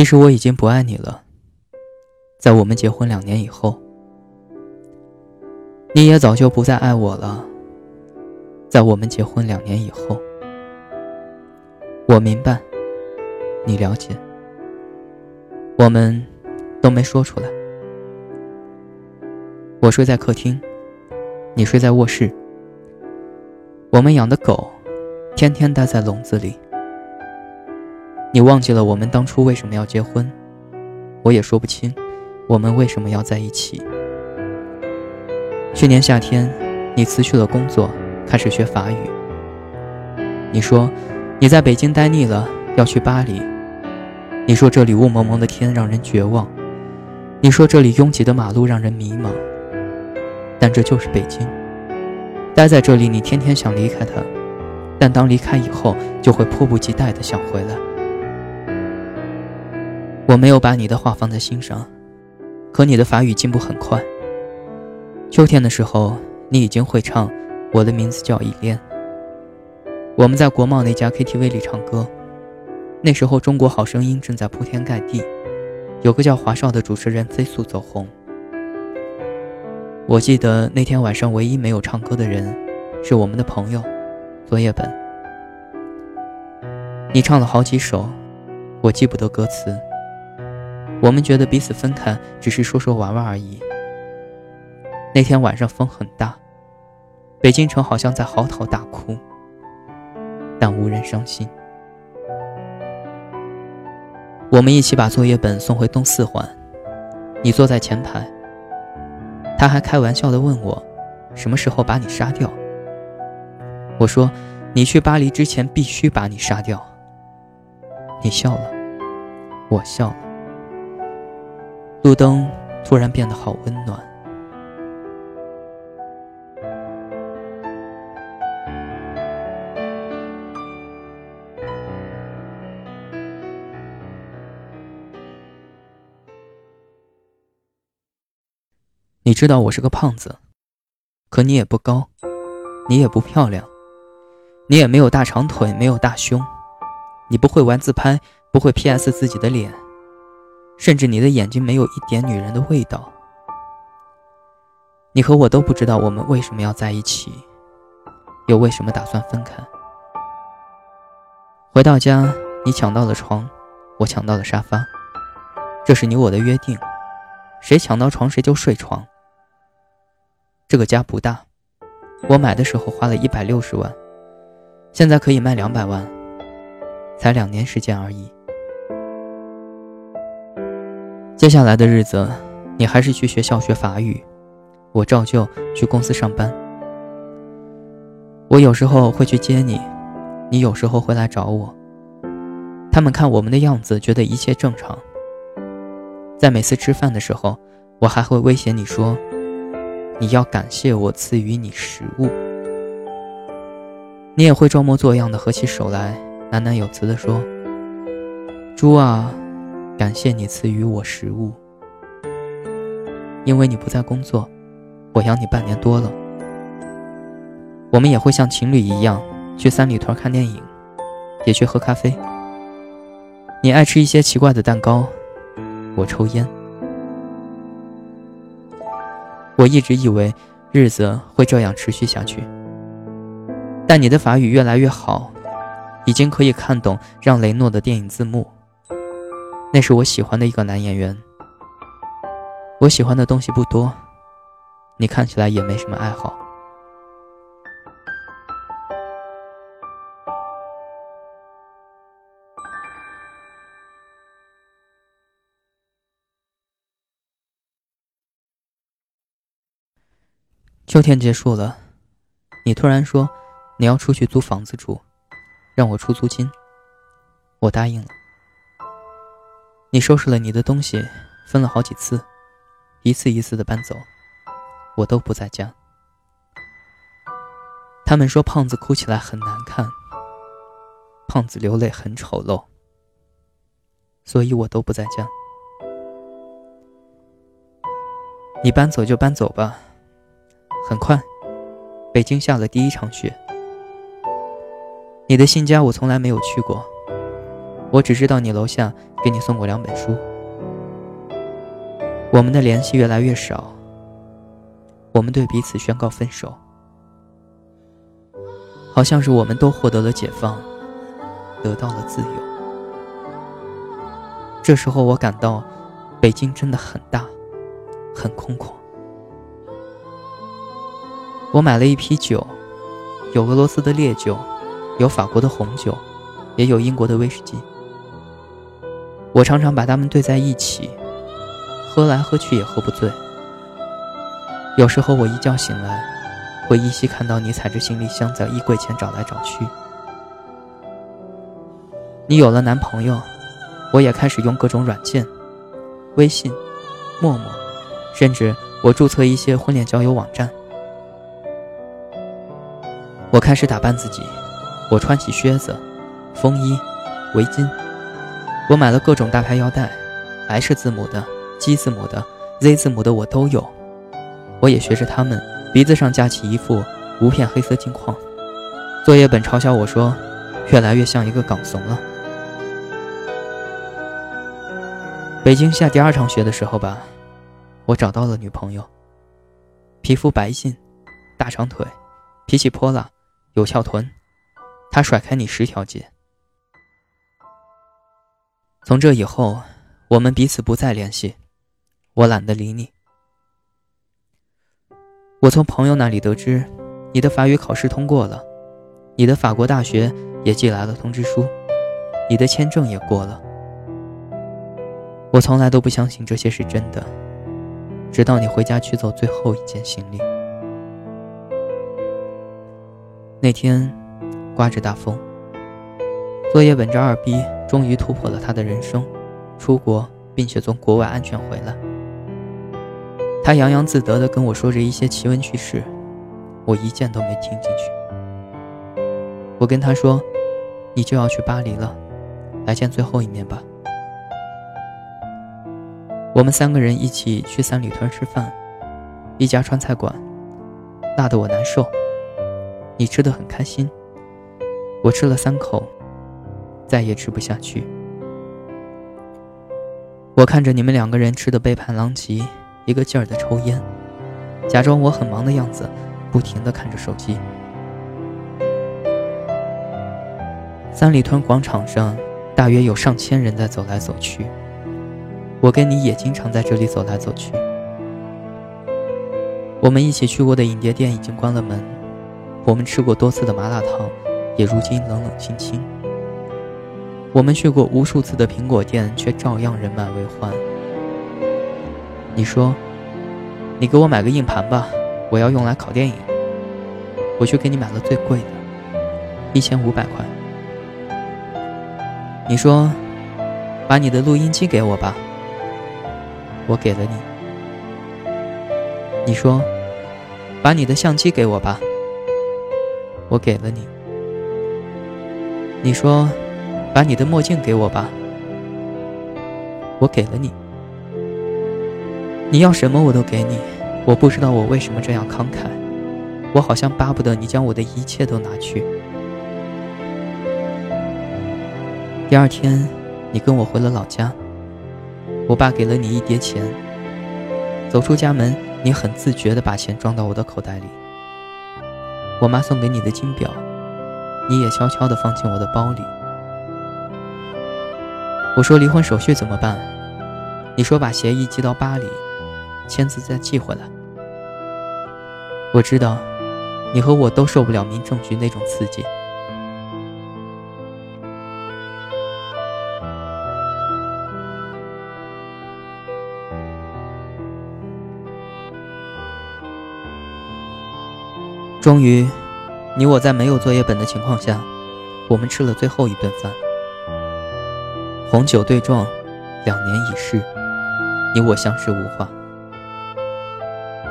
其实我已经不爱你了。在我们结婚两年以后，你也早就不再爱我了。在我们结婚两年以后，我明白，你了解，我们都没说出来。我睡在客厅，你睡在卧室。我们养的狗，天天待在笼子里。你忘记了我们当初为什么要结婚？我也说不清，我们为什么要在一起。去年夏天，你辞去了工作，开始学法语。你说你在北京待腻了，要去巴黎。你说这里雾蒙蒙的天让人绝望。你说这里拥挤的马路让人迷茫。但这就是北京。待在这里，你天天想离开它，但当离开以后，就会迫不及待的想回来。我没有把你的话放在心上，可你的法语进步很快。秋天的时候，你已经会唱《我的名字叫依恋》。我们在国贸那家 KTV 里唱歌，那时候《中国好声音》正在铺天盖地，有个叫华少的主持人飞速走红。我记得那天晚上唯一没有唱歌的人，是我们的朋友，作业本。你唱了好几首，我记不得歌词。我们觉得彼此分开只是说说玩玩而已。那天晚上风很大，北京城好像在嚎啕大哭，但无人伤心。我们一起把作业本送回东四环，你坐在前排。他还开玩笑的问我，什么时候把你杀掉？我说，你去巴黎之前必须把你杀掉。你笑了，我笑了。路灯突然变得好温暖。你知道我是个胖子，可你也不高，你也不漂亮，你也没有大长腿，没有大胸，你不会玩自拍，不会 P.S 自己的脸。甚至你的眼睛没有一点女人的味道。你和我都不知道我们为什么要在一起，又为什么打算分开。回到家，你抢到了床，我抢到了沙发，这是你我的约定，谁抢到床谁就睡床。这个家不大，我买的时候花了一百六十万，现在可以卖两百万，才两年时间而已。接下来的日子，你还是去学校学法语，我照旧去公司上班。我有时候会去接你，你有时候会来找我。他们看我们的样子，觉得一切正常。在每次吃饭的时候，我还会威胁你说：“你要感谢我赐予你食物。”你也会装模作样的合起手来，喃喃有词的说：“猪啊。”感谢你赐予我食物，因为你不在工作，我养你半年多了。我们也会像情侣一样去三里屯看电影，也去喝咖啡。你爱吃一些奇怪的蛋糕，我抽烟。我一直以为日子会这样持续下去，但你的法语越来越好，已经可以看懂让雷诺的电影字幕。那是我喜欢的一个男演员。我喜欢的东西不多，你看起来也没什么爱好。秋天结束了，你突然说你要出去租房子住，让我出租金，我答应了。你收拾了你的东西，分了好几次，一次一次的搬走，我都不在家。他们说胖子哭起来很难看，胖子流泪很丑陋，所以我都不在家。你搬走就搬走吧，很快，北京下了第一场雪。你的新家我从来没有去过，我只知道你楼下给你送过两本书。我们的联系越来越少，我们对彼此宣告分手，好像是我们都获得了解放，得到了自由。这时候我感到，北京真的很大，很空旷。我买了一批酒，有俄罗斯的烈酒，有法国的红酒，也有英国的威士忌。我常常把它们兑在一起，喝来喝去也喝不醉。有时候我一觉醒来，会依稀看到你踩着行李箱在衣柜前找来找去。你有了男朋友，我也开始用各种软件，微信、陌陌，甚至我注册一些婚恋交友网站。我开始打扮自己，我穿起靴子、风衣、围巾。我买了各种大牌腰带，H 字母的、G 字母的、Z 字母的我都有。我也学着他们，鼻子上架起一副无片黑色镜框。作业本嘲笑我说，越来越像一个港怂了。北京下第二场雪的时候吧，我找到了女朋友。皮肤白净，大长腿，脾气泼辣，有翘臀，她甩开你十条街。从这以后，我们彼此不再联系，我懒得理你。我从朋友那里得知，你的法语考试通过了，你的法国大学也寄来了通知书，你的签证也过了。我从来都不相信这些是真的，直到你回家取走最后一件行李。那天，刮着大风，作业本着二逼。终于突破了他的人生，出国，并且从国外安全回来。他洋洋自得地跟我说着一些奇闻趣事，我一件都没听进去。我跟他说：“你就要去巴黎了，来见最后一面吧。”我们三个人一起去三里屯吃饭，一家川菜馆，辣得我难受。你吃的很开心，我吃了三口。再也吃不下去。我看着你们两个人吃的杯盘狼藉，一个劲儿的抽烟，假装我很忙的样子，不停的看着手机。三里屯广场上大约有上千人在走来走去，我跟你也经常在这里走来走去。我们一起去过的影碟店已经关了门，我们吃过多次的麻辣烫，也如今冷冷清清。我们去过无数次的苹果店，却照样人满为患。你说：“你给我买个硬盘吧，我要用来拷电影。”我去给你买了最贵的，一千五百块。你说：“把你的录音机给我吧。”我给了你。你说：“把你的相机给我吧。”我给了你。你说。把你的墨镜给我吧，我给了你。你要什么我都给你，我不知道我为什么这样慷慨，我好像巴不得你将我的一切都拿去。第二天，你跟我回了老家，我爸给了你一叠钱。走出家门，你很自觉地把钱装到我的口袋里。我妈送给你的金表，你也悄悄地放进我的包里。我说离婚手续怎么办？你说把协议寄到巴黎，签字再寄回来。我知道，你和我都受不了民政局那种刺激。终于，你我在没有作业本的情况下，我们吃了最后一顿饭。红酒对撞，两年已逝，你我相视无话。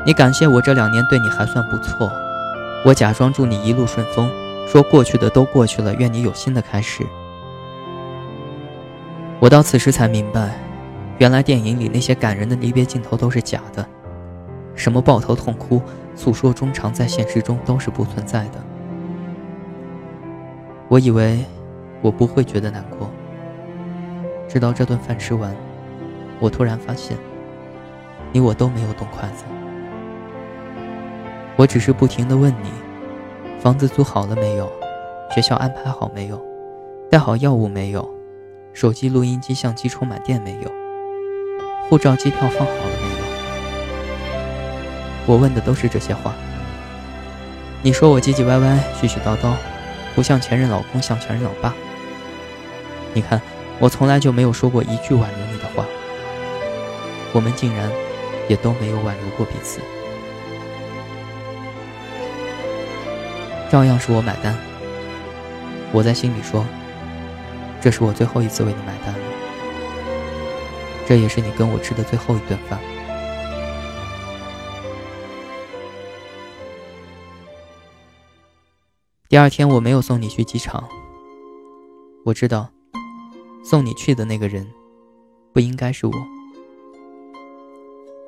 你感谢我这两年对你还算不错，我假装祝你一路顺风，说过去的都过去了，愿你有新的开始。我到此时才明白，原来电影里那些感人的离别镜头都是假的，什么抱头痛哭、诉说衷肠，在现实中都是不存在的。我以为我不会觉得难过。直到这顿饭吃完，我突然发现，你我都没有动筷子。我只是不停地问你：房子租好了没有？学校安排好没有？带好药物没有？手机、录音机、相机充满电没有？护照、机票放好了没有？我问的都是这些话。你说我唧唧歪歪、絮絮叨叨，不像前任老公，像前任老爸。你看，我从来就没有说过一句挽留你的话，我们竟然也都没有挽留过彼此，照样是我买单。我在心里说，这是我最后一次为你买单了，这也是你跟我吃的最后一顿饭。第二天我没有送你去机场，我知道送你去的那个人不应该是我，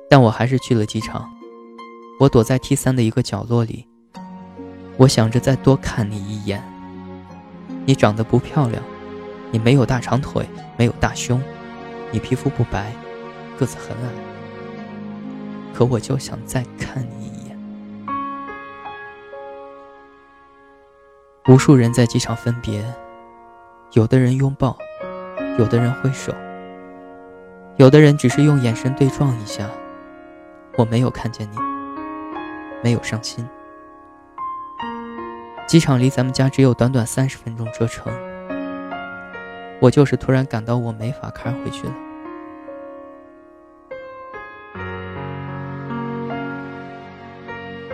但我还是去了机场。我躲在 T 三的一个角落里，我想着再多看你一眼。你长得不漂亮，你没有大长腿，没有大胸，你皮肤不白，个子很矮，可我就想再看你一眼。无数人在机场分别，有的人拥抱，有的人挥手，有的人只是用眼神对撞一下。我没有看见你，没有伤心。机场离咱们家只有短短三十分钟车程，我就是突然感到我没法开回去了。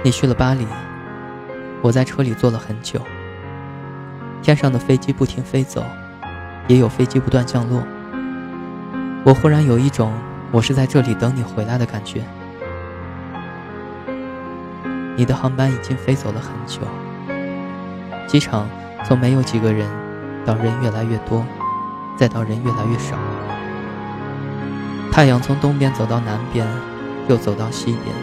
你去了巴黎，我在车里坐了很久。天上的飞机不停飞走，也有飞机不断降落。我忽然有一种我是在这里等你回来的感觉。你的航班已经飞走了很久，机场从没有几个人，到人越来越多，再到人越来越少。太阳从东边走到南边，又走到西边。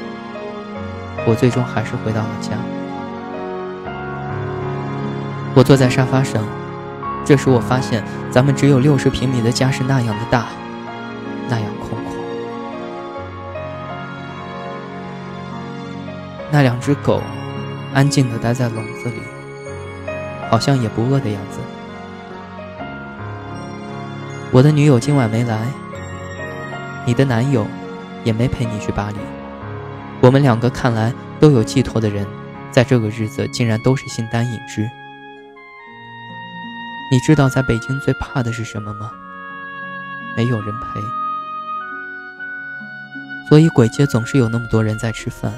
我最终还是回到了家。我坐在沙发上，这时我发现咱们只有六十平米的家是那样的大，那样空旷。那两只狗安静地待在笼子里，好像也不饿的样子。我的女友今晚没来，你的男友也没陪你去巴黎。我们两个看来都有寄托的人，在这个日子竟然都是形单影只。你知道在北京最怕的是什么吗？没有人陪。所以鬼街总是有那么多人在吃饭，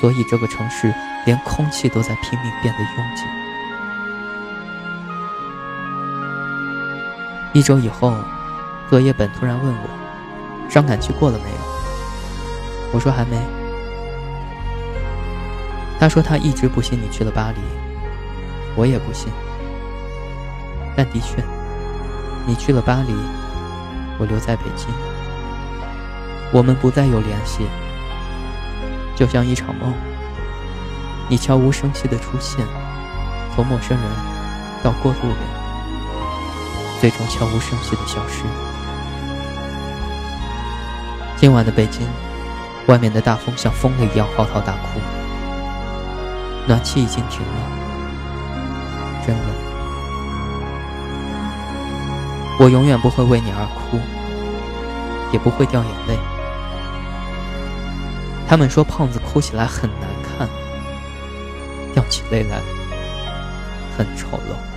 所以这个城市连空气都在拼命变得拥挤。一周以后，作业本突然问我：“伤感期过了没有？”我说：“还没。”他说：“他一直不信你去了巴黎。”我也不信。但的确，你去了巴黎，我留在北京，我们不再有联系，就像一场梦。你悄无声息的出现，从陌生人到过路人，最终悄无声息的消失。今晚的北京，外面的大风像疯了一样嚎啕大哭，暖气已经停了，真冷。我永远不会为你而哭，也不会掉眼泪。他们说胖子哭起来很难看，掉起泪来很丑陋。